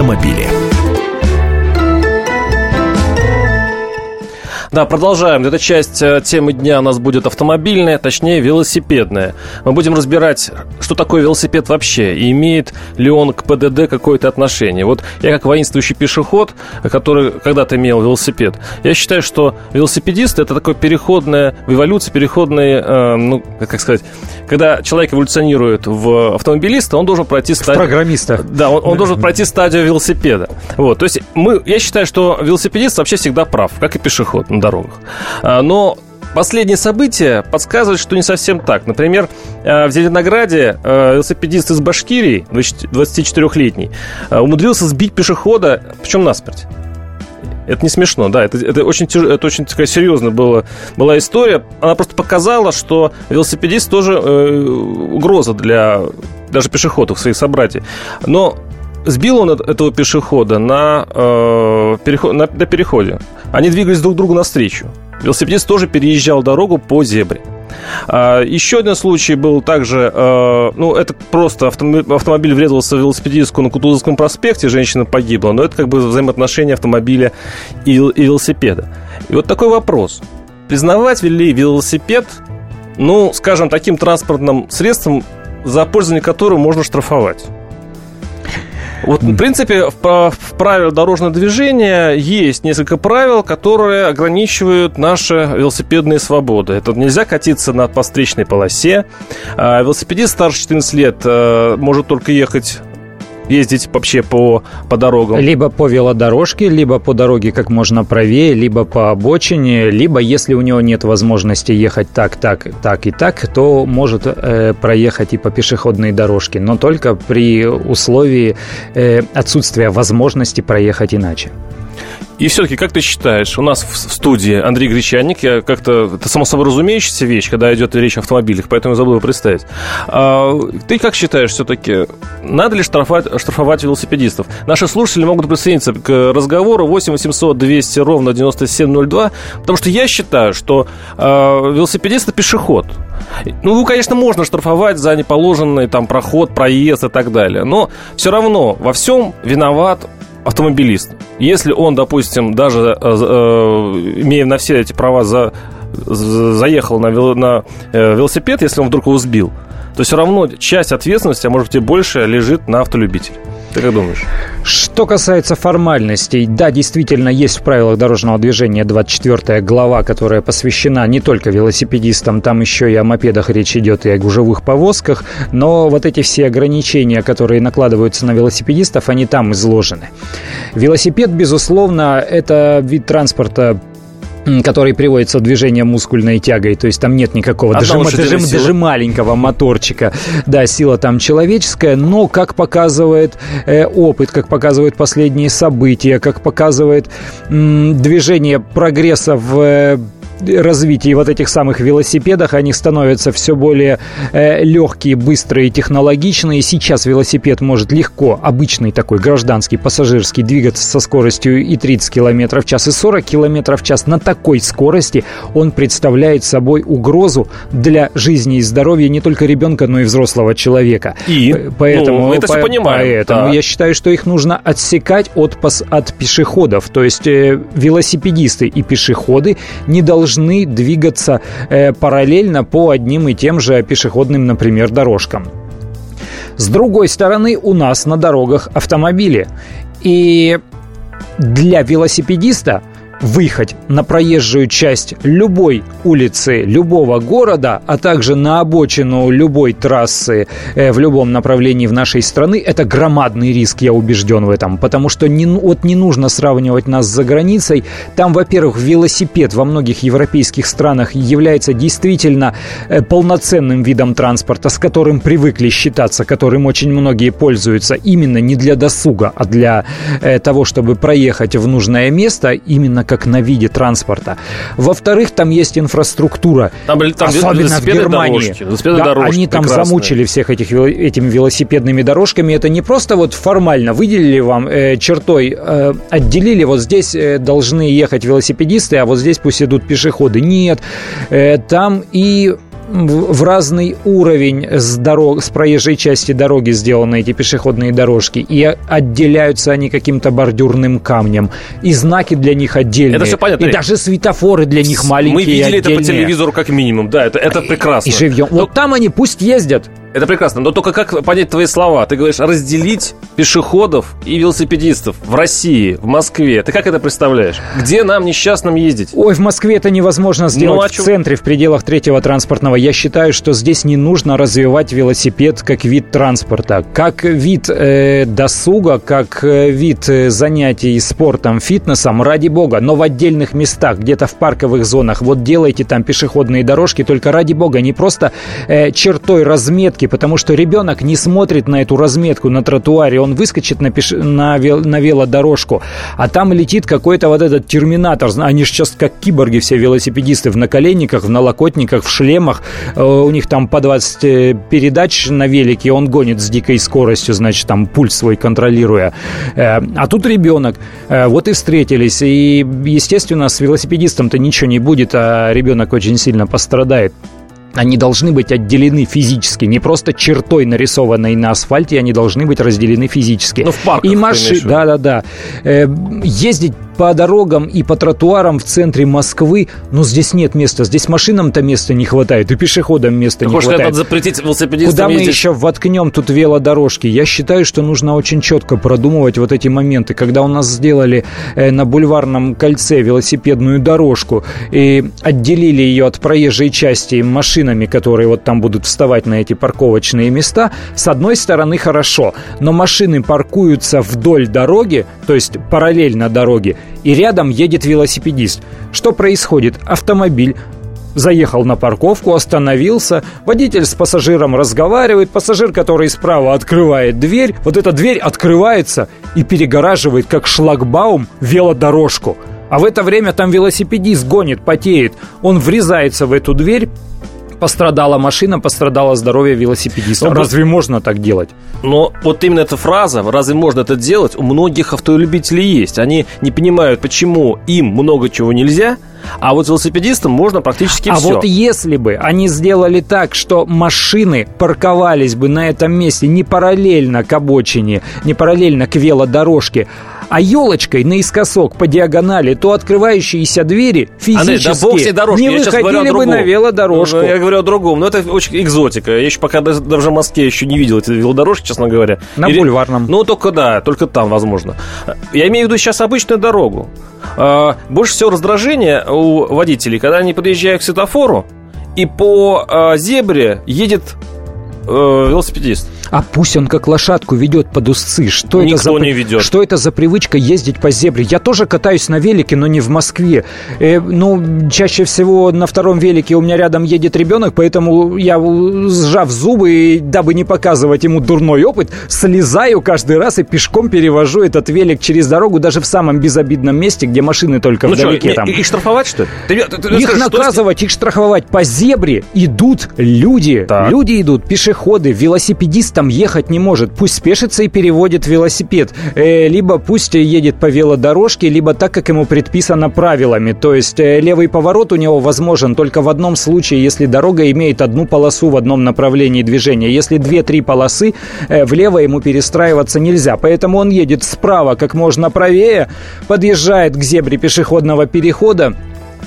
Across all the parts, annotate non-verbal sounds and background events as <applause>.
автомобили. Да, продолжаем. Эта часть э, темы дня у нас будет автомобильная, точнее велосипедная. Мы будем разбирать, что такое велосипед вообще, и имеет ли он к ПДД какое-то отношение. Вот я как воинствующий пешеход, который когда-то имел велосипед, я считаю, что велосипедист это такое переходное, в эволюции переходное, э, ну, как сказать, когда человек эволюционирует в автомобилиста, он должен пройти стадию... Программиста. Да, он, он должен пройти стадию велосипеда. Вот, то есть мы, я считаю, что велосипедист вообще всегда прав, как и пешеход дорогах. А, но Последние события подсказывают, что не совсем так. Например, а, в Зеленограде а, велосипедист из Башкирии, 24-летний, умудрился сбить пешехода, причем насмерть. Это не смешно, да, это, это очень, это очень такая серьезная была, была история. Она просто показала, что велосипедист тоже э, угроза для даже пешеходов, своих собратьев. Но сбил он этого пешехода на, э, переход, на, на переходе. Они двигались друг другу навстречу. Велосипедист тоже переезжал дорогу по зебре. А, еще один случай был также, э, ну, это просто автомобиль, врезался в велосипедистку на Кутузовском проспекте, женщина погибла, но это как бы взаимоотношения автомобиля и велосипеда. И вот такой вопрос. Признавать ли велосипед, ну, скажем, таким транспортным средством, за пользование которым можно штрафовать? Вот, в принципе, в, в правилах дорожного движения есть несколько правил, которые ограничивают наши велосипедные свободы. Это нельзя катиться на постречной полосе. А велосипедист старше 14 лет э, может только ехать ездить вообще по, по дорогам? Либо по велодорожке, либо по дороге как можно правее, либо по обочине, либо если у него нет возможности ехать так, так, так и так, то может э, проехать и по пешеходной дорожке, но только при условии э, отсутствия возможности проехать иначе. И все-таки, как ты считаешь, у нас в студии Андрей Гречанник, я как-то, это само собой разумеющаяся вещь, когда идет речь о автомобилях, поэтому я забыл его представить. А, ты как считаешь все-таки, надо ли штрафовать, штрафовать велосипедистов? Наши слушатели могут присоединиться к разговору 8 800 200 ровно 9702, потому что я считаю, что э, велосипедист это пешеход. Ну, конечно, можно штрафовать за неположенный там проход, проезд и так далее, но все равно во всем виноват автомобилист. Если он, допустим, даже э, э, имея на все эти права за, заехал на, на э, велосипед, если он вдруг его сбил, то все равно часть ответственности, а может быть и больше, лежит на автолюбителе. Ты как думаешь? Что касается формальностей, да, действительно, есть в правилах дорожного движения 24 глава, которая посвящена не только велосипедистам, там еще и о мопедах речь идет, и о гужевых повозках, но вот эти все ограничения, которые накладываются на велосипедистов, они там изложены. Велосипед, безусловно, это вид транспорта который приводится в движение мускульной тягой, то есть там нет никакого, даже, даже, даже маленького моторчика. Да, сила там человеческая, но, как показывает э, опыт, как показывают последние события, как показывает м, движение прогресса в э, развитии вот этих самых велосипедах они становятся все более э, легкие, быстрые, технологичные. Сейчас велосипед может легко, обычный такой гражданский, пассажирский, двигаться со скоростью и 30 км в час, и 40 км в час. На такой скорости он представляет собой угрозу для жизни и здоровья не только ребенка, но и взрослого человека. И? Поэтому, ну, это по, все понимаем. Поэтому да. я считаю, что их нужно отсекать от, от пешеходов. То есть э, велосипедисты и пешеходы не должны должны двигаться э, параллельно по одним и тем же пешеходным, например, дорожкам. С другой стороны, у нас на дорогах автомобили. И для велосипедиста выехать на проезжую часть любой улицы любого города, а также на обочину любой трассы э, в любом направлении в нашей страны, это громадный риск, я убежден в этом. Потому что не, вот не нужно сравнивать нас за границей. Там, во-первых, велосипед во многих европейских странах является действительно э, полноценным видом транспорта, с которым привыкли считаться, которым очень многие пользуются именно не для досуга, а для э, того, чтобы проехать в нужное место, именно как на виде транспорта. Во-вторых, там есть инфраструктура. Там, там особенно в Германии. Дорожки, да, дорожки они там прекрасные. замучили всех этих этими велосипедными дорожками. Это не просто вот формально выделили вам э, чертой, э, отделили, вот здесь э, должны ехать велосипедисты, а вот здесь пусть идут пешеходы. Нет, э, там и в разный уровень с дорог, с проезжей части дороги сделаны эти пешеходные дорожки, и отделяются они каким-то бордюрным камнем, и знаки для них отдельные. Это все понятно. И даже светофоры для них маленькие. Мы видели отдельные. это по телевизору как минимум, да, это, это прекрасно. И живьем. Но... Вот там они пусть ездят. Это прекрасно, но только как понять твои слова? Ты говоришь разделить пешеходов и велосипедистов в России, в Москве. Ты как это представляешь? Где нам, несчастным, ездить? Ой, в Москве это невозможно сделать ну, а в чем? центре, в пределах третьего транспортного. Я считаю, что здесь не нужно развивать велосипед как вид транспорта. Как вид э, досуга, как э, вид э, занятий спортом, фитнесом, ради бога. Но в отдельных местах, где-то в парковых зонах, вот делайте там пешеходные дорожки, только ради бога, не просто э, чертой разметки разметки, потому что ребенок не смотрит на эту разметку на тротуаре, он выскочит на, пеш... на, вел... на велодорожку, а там летит какой-то вот этот терминатор. Они же сейчас как киборги все велосипедисты в наколенниках, в налокотниках, в шлемах. Э, у них там по 20 э, передач на велике, он гонит с дикой скоростью, значит, там пульс свой контролируя. Э, а тут ребенок. Вот и встретились. И, естественно, с велосипедистом-то ничего не будет, а ребенок очень сильно пострадает. Они должны быть отделены физически, не просто чертой, нарисованной на асфальте, они должны быть разделены физически. Ну, в парках, И машины, да-да-да. Э, ездить по дорогам и по тротуарам в центре Москвы, но здесь нет места. Здесь машинам-то места не хватает, и пешеходам места Ты не хватает. Надо запретить велосипедистам Куда ездить? мы еще воткнем тут велодорожки? Я считаю, что нужно очень четко продумывать вот эти моменты. Когда у нас сделали э, на бульварном кольце велосипедную дорожку и отделили ее от проезжей части машинами, которые вот там будут вставать на эти парковочные места, с одной стороны хорошо, но машины паркуются вдоль дороги, то есть параллельно дороге, и рядом едет велосипедист. Что происходит? Автомобиль заехал на парковку, остановился, водитель с пассажиром разговаривает, пассажир, который справа открывает дверь, вот эта дверь открывается и перегораживает, как шлагбаум, велодорожку. А в это время там велосипедист гонит, потеет. Он врезается в эту дверь, пострадала машина, пострадало здоровье велосипедиста. Но, ну, разве можно так делать? Но вот именно эта фраза «разве можно это делать» у многих автолюбителей есть. Они не понимают, почему им много чего нельзя, а вот велосипедистам можно практически а все. А вот если бы они сделали так, что машины парковались бы на этом месте не параллельно к обочине, не параллельно к велодорожке, а елочкой наискосок по диагонали, то открывающиеся двери физически а, да, бог все дорожки. не я выходили бы на велодорожку. Ну, я говорю о другом. Но это очень экзотика. Я еще пока даже, в Москве еще не видел эти велодорожки, честно говоря. На Или... бульварном. Ну, только да, только там, возможно. Я имею в виду сейчас обычную дорогу. А, больше всего раздражения у водителей, когда они подъезжают к светофору, и по а, зебре едет э, велосипедист. А пусть он как лошадку ведет под узцы. Что Никто это за, не ведет. Что это за привычка ездить по зебре? Я тоже катаюсь на велике, но не в Москве. Э, ну, чаще всего на втором велике у меня рядом едет ребенок, поэтому я, сжав зубы, и, дабы не показывать ему дурной опыт, слезаю каждый раз и пешком перевожу этот велик через дорогу, даже в самом безобидном месте, где машины только ну вдалеке. Что, там. Их штрафовать, что ли? Ты, ты, ты, их скажи, наказывать, что... их штрафовать. По зебре идут люди. Так. Люди идут, пешеходы, велосипедисты там ехать не может. Пусть спешится и переводит велосипед. Э, либо пусть едет по велодорожке, либо так, как ему предписано правилами. То есть э, левый поворот у него возможен только в одном случае, если дорога имеет одну полосу в одном направлении движения. Если две-три полосы, э, влево ему перестраиваться нельзя. Поэтому он едет справа как можно правее, подъезжает к зебре пешеходного перехода,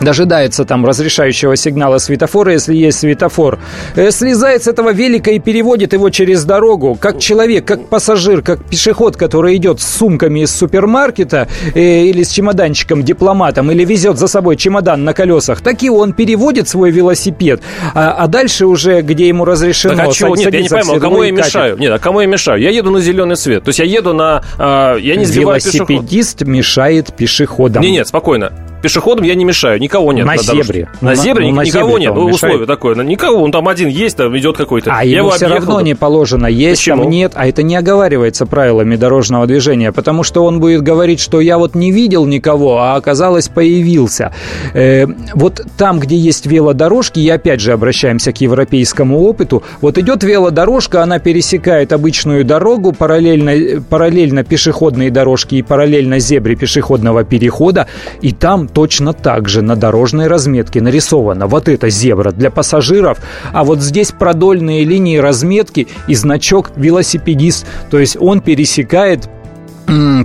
дожидается там разрешающего сигнала светофора, если есть светофор, э, слезает с этого велика и переводит его через дорогу, как человек, как пассажир, как пешеход, который идет с сумками из супермаркета э, или с чемоданчиком, дипломатом, или везет за собой чемодан на колесах, так и он переводит свой велосипед, а, а дальше уже, где ему разрешено так, а чего? Нет, я не пойму, а кому я мешаю? Нет, а кому я мешаю? Я еду на зеленый свет, то есть я еду на... Э, я не сбиваю Велосипедист пешеход. мешает пешеходам. Нет, нет, спокойно пешеходам я не мешаю, никого нет. На, на зебре. На, зебре ну, на никого нет, ну, условие такое. Никого, он там один есть, там идет какой-то. А я ему все равно не положено есть, Почему? там нет, а это не оговаривается правилами дорожного движения, потому что он будет говорить, что я вот не видел никого, а оказалось появился. Э, вот там, где есть велодорожки, и опять же обращаемся к европейскому опыту, вот идет велодорожка, она пересекает обычную дорогу, параллельно, параллельно пешеходные дорожки и параллельно зебре пешеходного перехода, и там точно так же на дорожной разметке нарисована вот эта зебра для пассажиров, а вот здесь продольные линии разметки и значок велосипедист. То есть он пересекает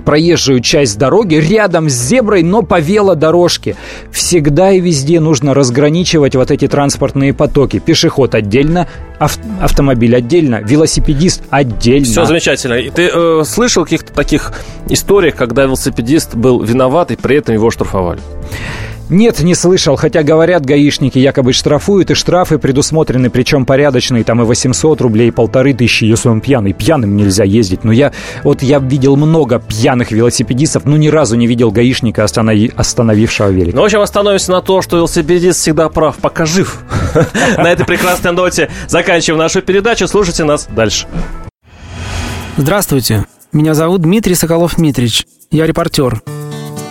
проезжую часть дороги рядом с зеброй, но по велодорожке. Всегда и везде нужно разграничивать вот эти транспортные потоки. Пешеход отдельно, ав- автомобиль отдельно, велосипедист отдельно. Все замечательно. И ты э, слышал каких-то таких историях, когда велосипедист был виноват и при этом его штрафовали? Нет, не слышал, хотя говорят, гаишники якобы штрафуют, и штрафы предусмотрены, причем порядочные, там и 800 рублей, и полторы тысячи, если он пьяный. Пьяным нельзя ездить. Но я, вот я видел много пьяных велосипедистов, но ни разу не видел гаишника, останови, остановившего велик. Ну, в общем, остановимся на то, что велосипедист всегда прав, пока жив. <laughs> На этой прекрасной ноте заканчиваем нашу передачу. Слушайте нас дальше. Здравствуйте. Меня зовут Дмитрий Соколов-Митрич. Я репортер.